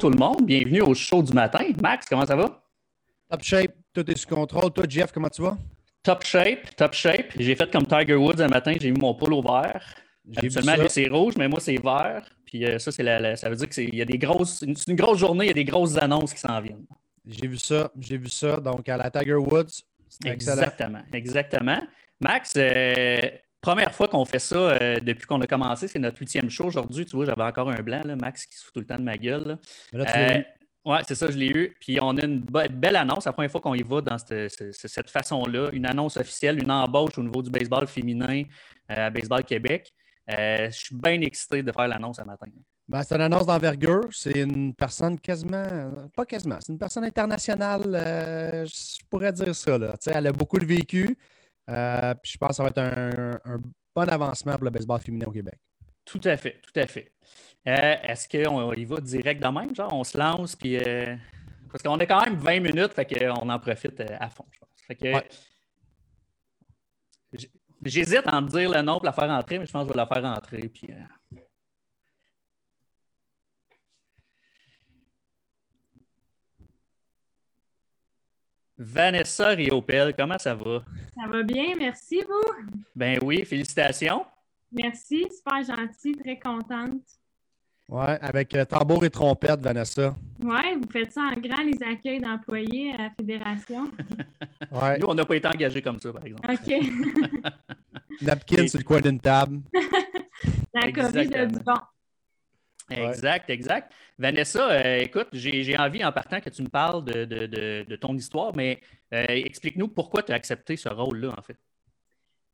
Tout le monde, bienvenue au show du matin. Max, comment ça va? Top shape, tout est sous contrôle. Toi, Jeff, comment tu vas? Top shape, top shape. J'ai fait comme Tiger Woods un matin, j'ai mis mon polo vert. Habituellement, c'est rouge, mais moi, c'est vert. Puis euh, ça, c'est la, ça veut dire qu'il y a des grosses. C'est une grosse journée, il y a des grosses annonces qui s'en viennent. J'ai vu ça, j'ai vu ça. Donc, à la Tiger Woods, Exactement, exactement. Max, euh, première fois qu'on fait ça euh, depuis qu'on a commencé, c'est notre huitième show aujourd'hui. Tu vois, j'avais encore un blanc, là, Max, qui se fout tout le temps de ma gueule. Là. Oui, c'est ça, je l'ai eu. Puis on a une belle annonce, la première fois qu'on y va dans cette, façon-là, une annonce officielle, une embauche au niveau du baseball féminin à Baseball Québec. je suis bien excité de faire l'annonce ce matin. Ben, c'est une annonce d'envergure. C'est une personne quasiment, pas quasiment, c'est une personne internationale, euh, je pourrais dire ça. Là. Elle a beaucoup de vécu. Euh, je pense que ça va être un, bon avancement pour le baseball féminin au Québec. Tout à fait, tout à fait. Euh, est-ce qu'on y va direct de même? Genre, on se lance, puis. parce qu'on a quand même 20 minutes, fait qu'on en profite à fond, je pense. J'hésite à en dire le nom pour la faire entrer, mais je pense que je vais la faire entrer. Puis, Vanessa Riopel, comment ça va? Ça va bien, merci vous? Ben oui, félicitations. Merci, super gentil, très contente. Oui, avec euh, tambour et trompette, Vanessa. Oui, vous faites ça en grand, les accueils d'employés à la Fédération. ouais. Nous, on n'a pas été engagés comme ça, par exemple. OK. Napkin sur le coin d'une table. la COVID a du bon. Exact, exact. Vanessa, euh, écoute, j'ai envie en partant que tu me parles de, ton histoire, mais euh, explique-nous pourquoi tu as accepté ce rôle-là, en fait.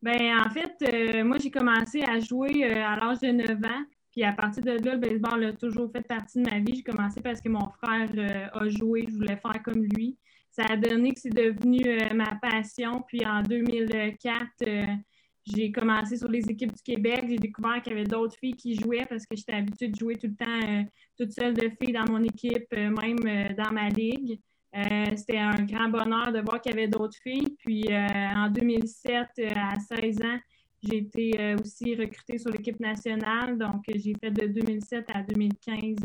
Bien, en fait, euh, moi, j'ai commencé à jouer à l'âge de 9 ans. Puis à partir de là, le baseball a toujours fait partie de ma vie. J'ai commencé parce que mon frère a joué, je voulais faire comme lui. Ça a donné que c'est devenu ma passion. Puis en 2004, j'ai commencé sur les équipes du Québec. J'ai découvert qu'il y avait d'autres filles qui jouaient parce que j'étais habituée de jouer tout le temps euh, toute seule de filles dans mon équipe, euh, même euh, dans ma ligue. C'était un grand bonheur de voir qu'il y avait d'autres filles. Puis en 2007, à 16 ans, j'ai été aussi recrutée sur l'équipe nationale. Donc, j'ai fait de 2007 à 2015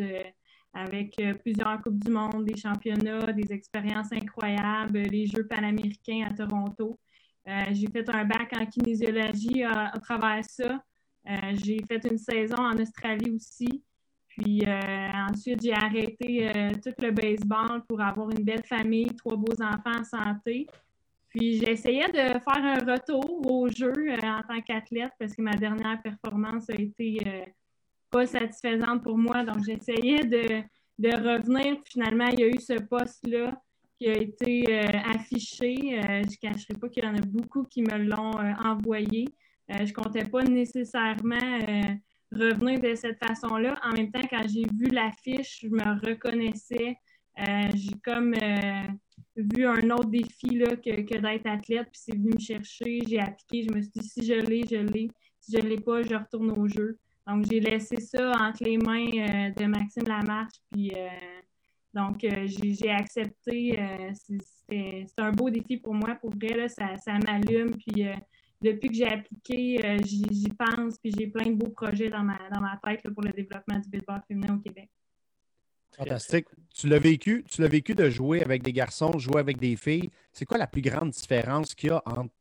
avec plusieurs Coupes du Monde, des championnats, des expériences incroyables, les Jeux panaméricains à Toronto. Euh, j'ai fait un bac en kinésiologie à, travers ça. Euh, j'ai fait une saison en Australie aussi. Puis euh, ensuite, j'ai arrêté tout le baseball pour avoir une belle famille, trois beaux enfants en santé. Puis j'essayais de faire un retour au jeu en tant qu'athlète parce que ma dernière performance a été pas satisfaisante pour moi. Donc j'essayais de, de revenir. Finalement, il y a eu ce poste-là qui a été euh, affiché. Euh, je ne cacherai pas qu'il y en a beaucoup qui me l'ont euh, envoyé. je ne comptais pas nécessairement revenir de cette façon-là. En même temps, quand j'ai vu l'affiche, je me reconnaissais. j'ai comme vu un autre défi là, que, d'être athlète, puis c'est venu me chercher. J'ai appliqué, je me suis dit si je l'ai, je l'ai. Si je ne l'ai pas, je retourne au jeu. Donc, j'ai laissé ça entre les mains de Maxime Lamarche, puis donc, euh, j'ai accepté. Euh, c'est un beau défi pour moi. Pour vrai, ça, m'allume. Puis, euh, depuis que j'ai appliqué, j'y pense. Puis, j'ai plein de beaux projets dans ma, dans ma tête pour le développement du baseball féminin au Québec. Fantastique. Tu l'as vécu, tu l'as vécu de jouer avec des garçons, jouer avec des filles. C'est quoi la plus grande différence qu'il y a entre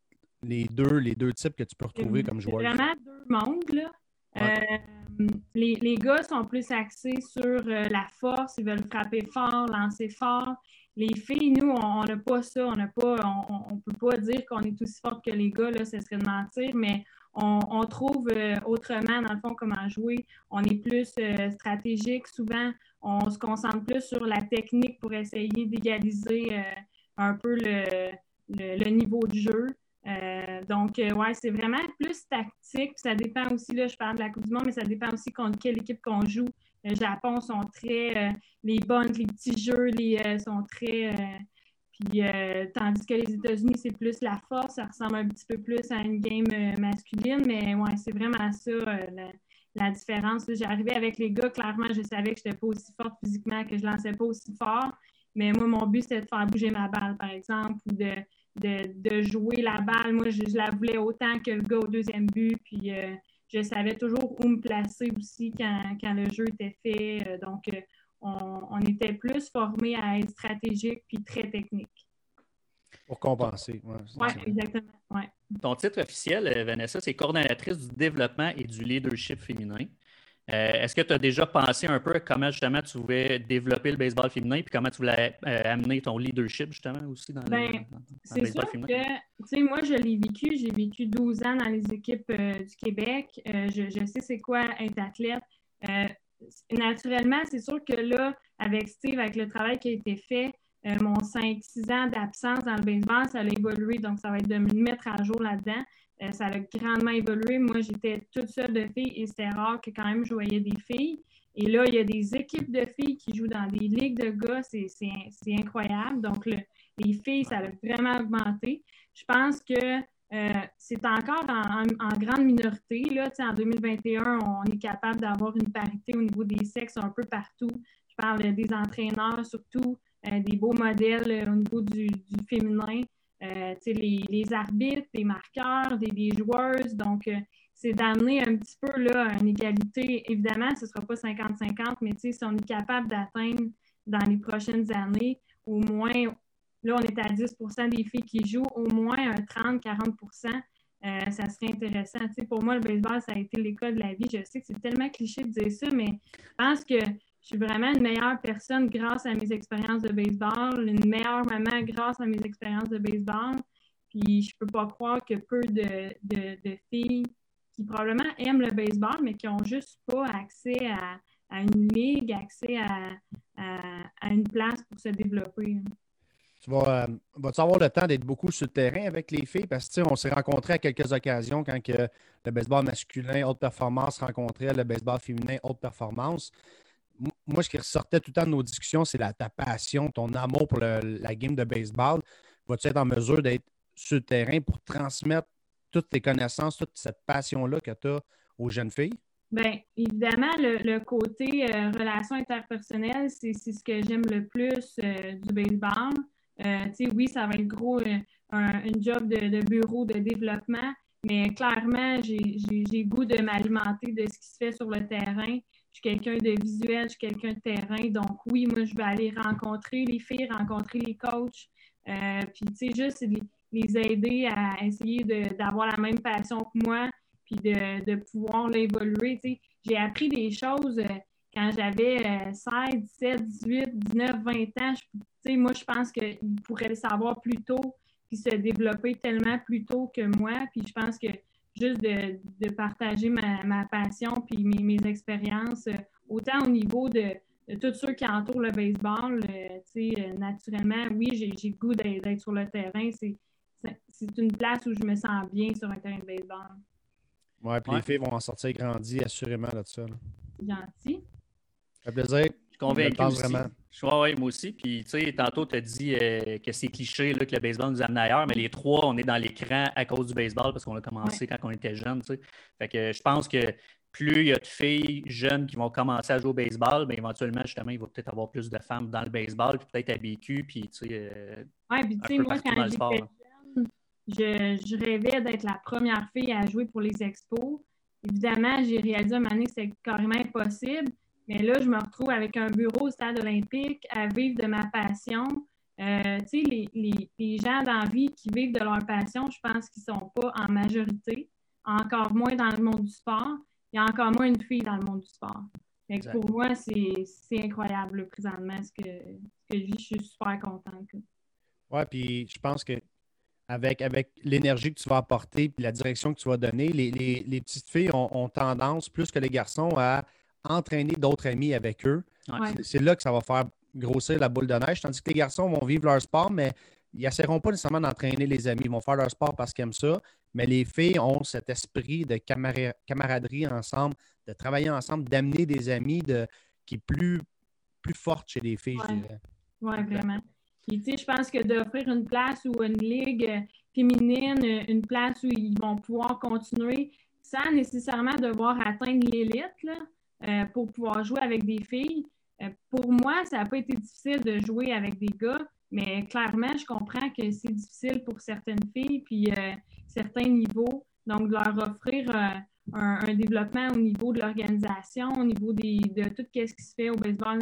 les deux, les deux types que tu peux retrouver comme joueur? vraiment deux mondes. Là. Euh, les, gars sont plus axés sur euh, la force, ils veulent frapper fort, lancer fort. Les filles, nous, on n'a pas ça, on n'a peut pas dire qu'on est aussi fort que les gars, là, ce serait de mentir, mais on, trouve euh, autrement, dans le fond, comment jouer. On est plus stratégique. Souvent, on se concentre plus sur la technique pour essayer d'égaliser un peu le, niveau de jeu. Euh, donc, euh, ouais, c'est vraiment plus tactique. ça dépend aussi, là, je parle de la Coupe du Monde, mais ça dépend aussi contre quelle équipe qu'on joue. Le Japon sont très. Euh, les bonnes, les petits jeux les, sont très. puis, tandis que les États-Unis, c'est plus la force. Ça ressemble un petit peu plus à une game masculine, mais ouais, c'est vraiment ça la, différence. J'arrivais avec les gars, clairement, je savais que je n'étais pas aussi forte physiquement, que je lançais pas aussi fort. Mais moi, mon but, c'était de faire bouger ma balle, par exemple, ou de de, jouer la balle. Moi, je, la voulais autant que le gars au deuxième but. Puis euh, je savais toujours où me placer aussi quand, le jeu était fait. Euh, donc, euh, on, était plus formés à être stratégique puis très technique. Pour compenser. Oui, exactement. Ton titre officiel, Vanessa, c'est coordonnatrice du développement et du leadership féminin. Euh, est-ce que tu as déjà pensé un peu comment justement tu voulais développer le baseball féminin puis comment tu voulais euh, amener ton leadership justement aussi dans, le, ben, baseball féminin? Que, moi, je l'ai vécu. J'ai vécu 12 ans dans les équipes du Québec. je, je, sais c'est quoi être athlète naturellement, c'est sûr que là, avec Steve, avec le travail qui a été fait, euh, mon 5-6 ans d'absence dans le baseball, ça a évolué. Donc, ça va être de me mettre à jour là-dedans. Euh, ça a grandement évolué. Moi, j'étais toute seule de filles et c'était rare que quand même je voyais des filles. Et là, il y a des équipes de filles qui jouent dans des ligues de gars. C'est incroyable. Donc, les filles, ça a vraiment augmenté. Je pense que euh, c'est encore en, grande minorité. Là, en 2021, on est capable d'avoir une parité au niveau des sexes un peu partout. Je parle des entraîneurs, surtout euh, des beaux modèles au niveau du, féminin. Les, les, arbitres, les marqueurs, des, joueuses. Donc, c'est d'amener un petit peu là, une égalité. Évidemment, ce ne sera pas 50-50, mais si on est capable d'atteindre dans les prochaines années au moins Là, on est à 10% des filles qui jouent, au moins un 30-40% euh, ça serait intéressant. pour moi, le baseball, ça a été l'école de la vie. Je sais que c'est tellement cliché de dire ça, mais je pense que je suis vraiment une meilleure personne grâce à mes expériences de baseball, une meilleure maman grâce à mes expériences de baseball. Puis je peux pas croire que peu de, filles qui probablement aiment le baseball, mais qui n'ont juste pas accès à, une ligue, accès à, une place pour se développer. Tu vas, euh, vas avoir le temps d'être beaucoup sur le terrain avec les filles? Parce que on s'est rencontrés à quelques occasions quand que le baseball masculin, haute performance, rencontrait le baseball féminin, haute performance. Moi, ce qui ressortait tout le temps de nos discussions, c'est ta passion, ton amour pour la game de baseball. Vas-tu être en mesure d'être sur le terrain pour transmettre toutes tes connaissances, toute cette passion-là que tu as aux jeunes filles? Bien, évidemment, le, côté euh, relation interpersonnelle, c'est ce que j'aime le plus euh, du baseball. Euh, oui, ça va être gros, euh, un, job de, bureau de développement, mais clairement, j'ai goût de m'alimenter de ce qui se fait sur le terrain. Je suis quelqu'un de visuel, je suis quelqu'un de terrain. Donc, oui, moi, je vais aller rencontrer les filles, rencontrer les coachs. Euh, puis, tu sais, juste les, aider à essayer d'avoir la même passion que moi, puis de, de pouvoir l'évoluer. J'ai appris des choses quand j'avais 16, 17, 18, 19, 20 ans, moi, je pense qu'il pourrait le savoir plus tôt puis se développer tellement plus tôt que moi. Puis je pense que juste de, partager ma, passion puis mes, expériences, euh, autant au niveau de, tous ceux qui entourent le baseball, euh, euh, naturellement, oui, j'ai le goût d'être sur le terrain. C'est une place où je me sens bien sur un terrain de baseball. Oui, puis les filles vont en sortir grandies, assurément, de ça. Gentil. Ça fait plaisir. Convaincu aussi. Vraiment. Oui, moi aussi. Puis, tu sais, tantôt, tu as dit euh, que c'est cliché là, que le baseball nous amène ailleurs, mais les trois, on est dans l'écran à cause du baseball parce qu'on a commencé quand on était jeune. Tu sais. Fait que je pense que plus il y a de filles jeunes qui vont commencer à jouer au baseball, bien, éventuellement, justement, il va peut-être avoir plus de femmes dans le baseball, puis peut-être à BQ, puis, tu sais. Euh, oui, puis, tu sais, moi, quand j'étais jeune, je, je rêvais d'être la première fille à jouer pour les expos. Évidemment, j'ai réalisé à un moment donné que c'est carrément impossible. Mais là, je me retrouve avec un bureau au stade olympique à vivre de ma passion. Euh, tu sais, les, les, gens d'envie qui vivent de leur passion, je pense qu'ils ne sont pas en majorité, encore moins dans le monde du sport. Il y a encore moins une fille dans le monde du sport. pour moi, c'est incroyable présentement ce que, ce que je vis. Je suis super contente. Oui, puis je pense que avec, avec l'énergie que tu vas apporter et la direction que tu vas donner, les, les, petites filles ont, tendance, plus que les garçons, à entraîner d'autres amis avec eux. C'est là que ça va faire grossir la boule de neige. Tandis que les garçons vont vivre leur sport, mais ils n'essaieront pas nécessairement d'entraîner les amis. Ils vont faire leur sport parce qu'ils aiment ça. Mais les filles ont cet esprit de camaraderie ensemble, de travailler ensemble, d'amener des amis de, qui est plus, plus forte chez les filles, je dirais. Oui, vraiment. je pense que d'offrir une place ou une ligue féminine, une place où ils vont pouvoir continuer sans nécessairement devoir atteindre l'élite, euh, pour pouvoir jouer avec des filles. Euh, pour moi, ça n'a pas été difficile de jouer avec des gars, mais clairement, je comprends que c'est difficile pour certaines filles, puis euh, certains niveaux. Donc, leur offrir un, développement au niveau de l'organisation, au niveau de tout ce qui se fait au baseball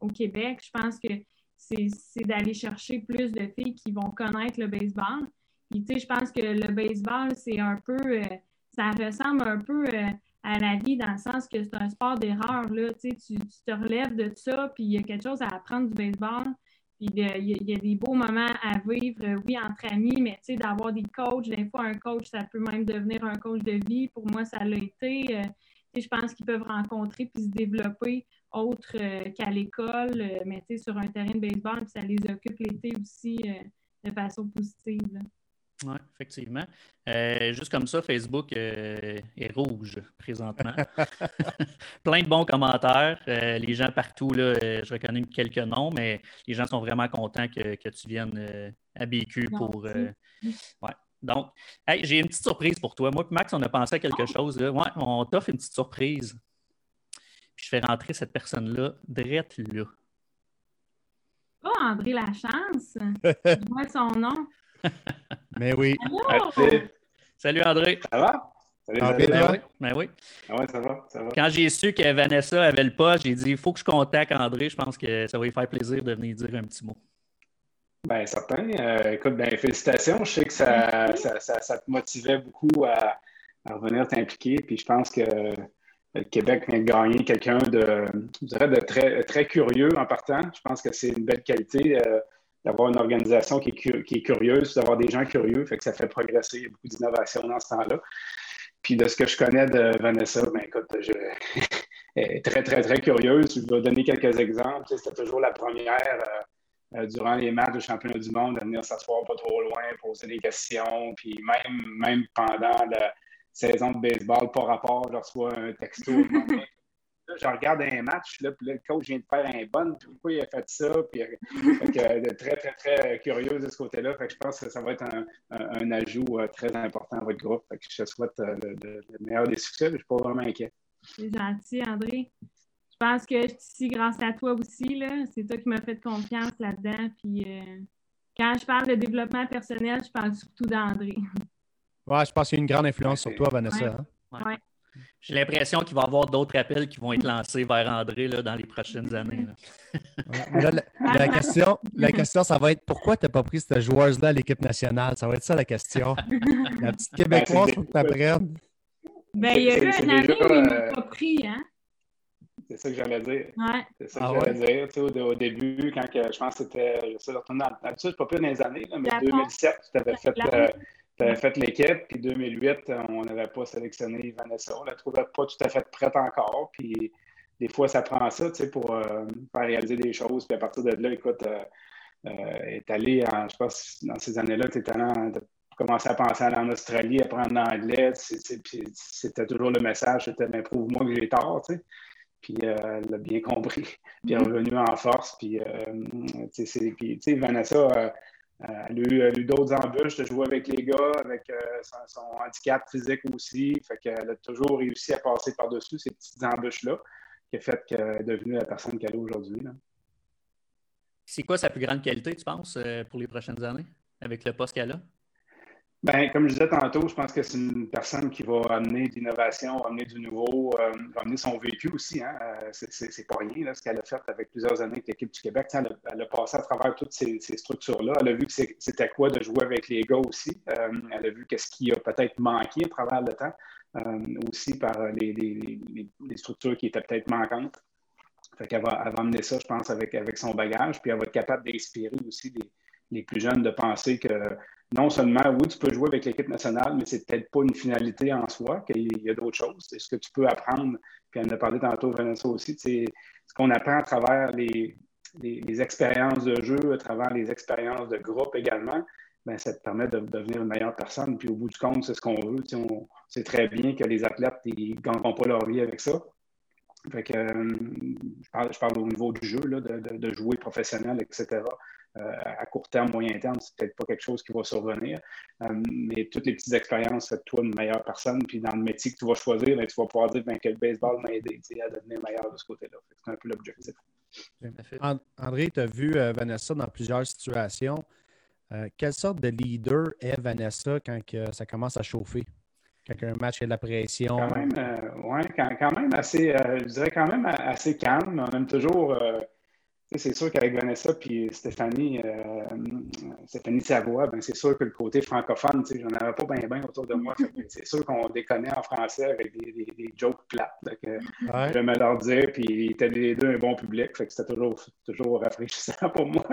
au Québec. Je pense que c'est d'aller chercher plus de filles qui vont connaître le baseball. Puis, tu sais, je pense que le baseball, c'est un peu, ça ressemble un peu à la vie dans le sens que c'est un sport d'erreur. Tu, tu te relèves de ça, puis il y a quelque chose à apprendre du baseball. Puis il y, a des beaux moments à vivre, oui, entre amis, mais tu sais, d'avoir des coachs. Des fois, un coach, ça peut même devenir un coach de vie. Pour moi, ça l'a été. Euh, je pense qu'ils peuvent rencontrer puis se développer autre euh, qu'à l'école, euh, mais sur un terrain de baseball, puis ça les occupe l'été aussi de façon positive. Oui, effectivement. Euh, juste comme ça, Facebook euh, est rouge présentement. Plein de bons commentaires. Euh, les gens partout, là, je reconnais quelques noms, mais les gens sont vraiment contents que, tu viennes à BQ pour. Ouais. Donc, j'ai une petite surprise pour toi. Moi et Max, on a pensé à quelque chose. Là. Ouais, on t'offre une petite surprise. Puis je fais rentrer cette personne-là, drette là. Oh, André Lachance. je vois son nom. Mais oui. Salut André. Ça va? Salut, André, ben oui. Ben oui. Ah ouais, ça va, ça va. Quand j'ai su que Vanessa avait le pas, j'ai dit il faut que je contacte André. Je pense que ça va lui faire plaisir de venir dire un petit mot. Bien, certain. Euh, écoute, ben, félicitations. Je sais que ça, ça, ça, te motivait beaucoup à, revenir t'impliquer. Puis je pense que le Québec vient de gagner quelqu'un de, je dirais, de très, très curieux en partant. Je pense que c'est une belle qualité. Euh, d'avoir une organisation qui est, curieuse, d'avoir des gens curieux, fait que ça fait progresser. Il y a beaucoup d'innovation dans ce temps-là. Puis de ce que je connais de Vanessa, ben écoute, je, elle est très, très, très curieuse. Je vais donner quelques exemples. C'était toujours la première euh, euh, durant les matchs de championnat du monde de venir s'asseoir pas trop loin, poser des questions. Puis même, même pendant la saison de baseball, par rapport, je reçois un texto je regarde un match, là, puis là, le coach vient de faire un bon, puis pourquoi il a fait ça? Puis, euh, très, très, très curieuse de ce côté-là. Fait que je pense que ça va être un, un, ajout euh, très important à votre groupe. Fait que je te souhaite euh, le, meilleur des succès. Je ne suis pas vraiment inquiet. C'est gentil, André. Je pense que je suis ici grâce à toi aussi. C'est toi qui m'as fait confiance là-dedans. Puis quand je parle de développement personnel, je parle surtout d'André. Ouais, je pense qu'il y a une grande influence sur toi, Vanessa. Hein? Ouais. J'ai l'impression qu'il va y avoir d'autres appels qui vont être lancés vers André là, dans les prochaines années. la, question, la question, ça va être pourquoi tu n'as pas pris cette joueuse-là à l'équipe nationale? Ça va être ça la question. La petite Québécoise, il faut que tu apprennes. Ben, il y a eu un année où il ne m'a pas pris, hein? C'est ça que j'allais dire. Ouais. C'est ça que ah j'allais dire. Tu sais, au, début, quand que, je pense que c'était. Je sais, retourner dans le pas plus dans les années, mais 2017, tu avais fait. Euh, tu avais fait l'équipe, puis 2008, on n'avait pas sélectionné Vanessa. On ne la trouvait pas tout à fait prête encore. Puis des fois, ça prend ça tu sais, pour euh, faire réaliser des choses. Puis à partir de là, écoute, euh, euh est allé, en, je pense, dans ces années-là, tu as commencé à penser à aller en Australie, apprendre l'anglais. C'était toujours le message, c'était mais prouve-moi que j'ai tort. Tu sais. Puis euh, elle l'a bien compris. Puis elle est revenue en force. Puis, tu sais, Vanessa elle a eu, d'autres embûches de jouer avec les gars, avec euh, son, handicap physique aussi. Fait qu'elle a toujours réussi à passer par-dessus ces petites embûches-là, qui a fait qu'elle est devenue la personne qu'elle est aujourd'hui. C'est quoi sa plus grande qualité, tu penses, euh, pour les prochaines années, avec le poste qu'elle a? Bien, comme je disais tantôt, je pense que c'est une personne qui va amener de l'innovation, amener du nouveau, euh, amener son vécu aussi. Hein? Euh, c'est pas rien ce qu'elle a fait avec plusieurs années avec l'équipe du Québec. Elle a, elle a, passé à travers toutes ces, structures-là. Elle a vu que c'était quoi de jouer avec les gars aussi. Euh, elle a vu qu'est-ce qui a peut-être manqué à travers le temps, aussi par les, structures qui étaient peut-être manquantes. Elle va amener ça, je pense, avec son bagage, puis elle va être capable d'inspirer aussi les, plus jeunes de penser que non seulement, oui, tu peux jouer avec l'équipe nationale, mais c'est peut-être pas une finalité en soi, qu'il y a d'autres choses. C'est ce que tu peux apprendre, puis on a parlé tantôt, Vanessa aussi, c'est ce qu'on apprend à travers les, expériences de jeu, à travers les expériences de groupe également, bien, ça te permet de, devenir une meilleure personne. Puis au bout du compte, c'est ce qu'on veut. on sait très bien que les athlètes, ils ne gagneront pas leur vie avec ça. Euh, je, parle, au niveau du jeu, de, jouer professionnel, etc. Euh, à court terme, moyen terme, c'est peut-être pas quelque chose qui va survenir. Euh, mais toutes les petites expériences font de toi une meilleure personne. Puis dans le métier que tu vas choisir, ben, tu vas pouvoir dire ben, que le baseball m'a aidé à devenir meilleur de ce côté-là. C'est un peu l'objectif. André, tu as vu euh, Vanessa dans plusieurs situations. quelle sorte de leader est Vanessa quand ça commence à chauffer? Quand un match a de la pression? Quand même, ouais, quand, même assez, je dirais quand même assez calme. On aime toujours c'est sûr qu'avec Vanessa et Stéphanie, euh, Stéphanie Savoie, ben, c'est sûr que le côté francophone, j'en avais pas bien bien autour de moi. c'est sûr qu'on déconnait en français avec des, des, jokes plates que je me leur dire, puis ils étaient les deux un bon public, fait que c'était toujours, toujours rafraîchissant pour moi.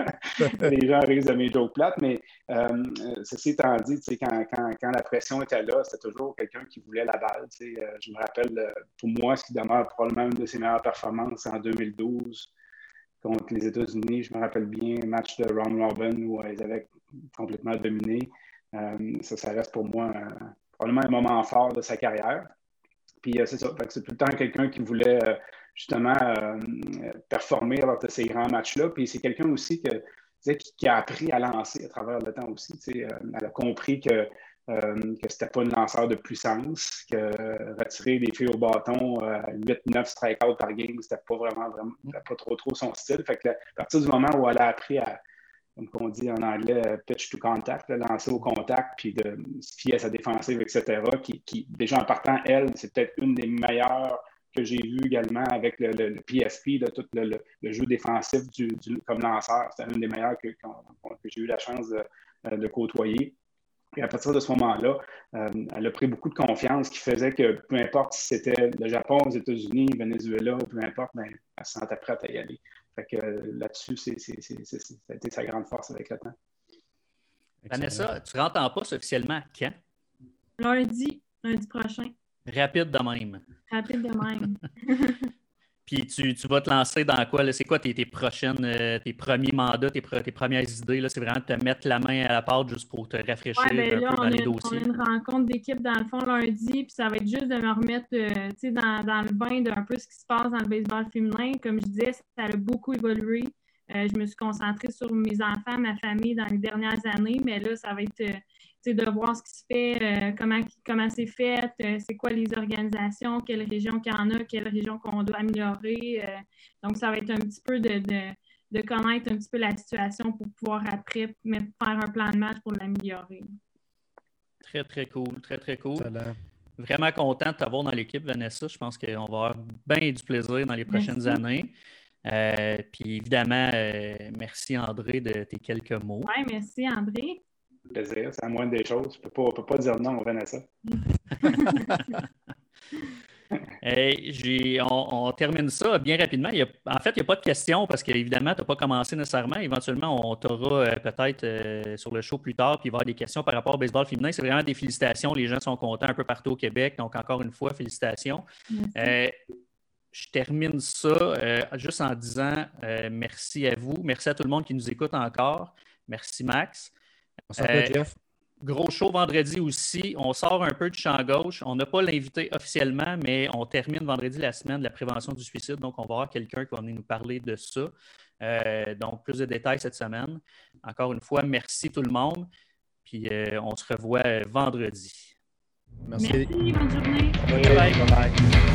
les gens rient de mes jokes plates, mais euh, ceci étant dit, quand, quand, quand, la pression était là, c'était toujours quelqu'un qui voulait la balle. Euh, je me rappelle, pour moi, ce qui demeure probablement une de ses meilleures performances en 2012 contre les États-Unis. Je me rappelle bien match de Ron Robin où ils avaient complètement dominé. Euh, ça, ça reste pour moi euh, probablement un moment fort de sa carrière. Puis euh, c'est ça. C'est tout le temps quelqu'un qui voulait justement performer lors de ces grands matchs-là. Puis c'est quelqu'un aussi qui, a appris à lancer à travers le temps aussi. elle a compris que euh, que c'était pas une lanceur de puissance, que retirer des filles au bâton, 8-9 euh, strikeouts par game, c'était pas vraiment, vraiment pas trop trop son style. Fait que à partir du moment où elle a appris à, comme on dit en anglais, pitch to contact, lancer au contact, puis de se fier à sa défensive, etc., qui, déjà en partant, elle, c'est peut-être une des meilleures que j'ai vues également avec le, PFP, de tout le, jeu défensif du, comme lanceur. C'était une des meilleures que, que j'ai eu la chance de côtoyer. Et à partir de ce moment-là, euh, elle a pris beaucoup de confiance qui faisait que peu importe si c'était le Japon, les États-Unis, Venezuela, peu importe, ben, elle se sentait prête à y aller. Fait que euh, là-dessus, ça a été sa grande force avec le temps. Vanessa, tu rentres en poste officiellement quand? Lundi, lundi prochain. Rapide de même. Rapide de même. Puis tu, vas te lancer dans quoi? C'est quoi tes, prochaines, euh, tes premiers mandats, tes, premières idées? C'est vraiment de te mettre la main à la pâte juste pour te rafraîchir ben un peu dans les dossiers. On a une rencontre d'équipe dans le fond lundi, puis ça va être juste de me remettre euh, dans, dans, le bain d'un peu ce qui se passe dans le baseball féminin. Comme je disais, ça a beaucoup évolué. Euh, je me suis concentrée sur mes enfants, ma famille dans les dernières années, mais là, ça va être de voir ce qui se fait, euh, comment, comment c'est fait, euh, c'est quoi les organisations, quelles régions qu'il y en a, quelles régions qu'on doit améliorer. Euh. donc, ça va être un petit peu de, de, connaître un petit peu la situation pour pouvoir après faire un plan de match pour l'améliorer. Très, très cool, très, très cool. Vraiment content de t'avoir dans l'équipe, Vanessa. Je pense qu'on va avoir bien du plaisir dans les prochaines années. puis évidemment, merci André de tes quelques mots. Oui, merci André plaisir. C'est la moindre des choses. Je ne peux, pas dire non on à ça. on, termine ça bien rapidement. en fait, il n'y a pas de questions parce qu'évidemment, tu n'as pas commencé nécessairement. Éventuellement, on t'aura euh, peut-être euh, sur le show plus tard, puis il va y avoir des questions par rapport au baseball féminin. C'est vraiment des félicitations. Les gens sont contents un peu partout au Québec. Donc, encore une fois, félicitations. Euh, je termine ça juste en disant merci à vous. Merci à tout le monde qui nous écoute encore. Merci, Max. Euh, gros show vendredi aussi. On sort un peu du champ gauche. On n'a pas l'invité officiellement, mais on termine vendredi la semaine de la prévention du suicide. Donc, on va avoir quelqu'un qui va venir nous parler de ça. Euh, donc, plus de détails cette semaine. Encore une fois, merci tout le monde. Puis, euh, on se revoit vendredi. Merci. Bonne journée. bye. bye.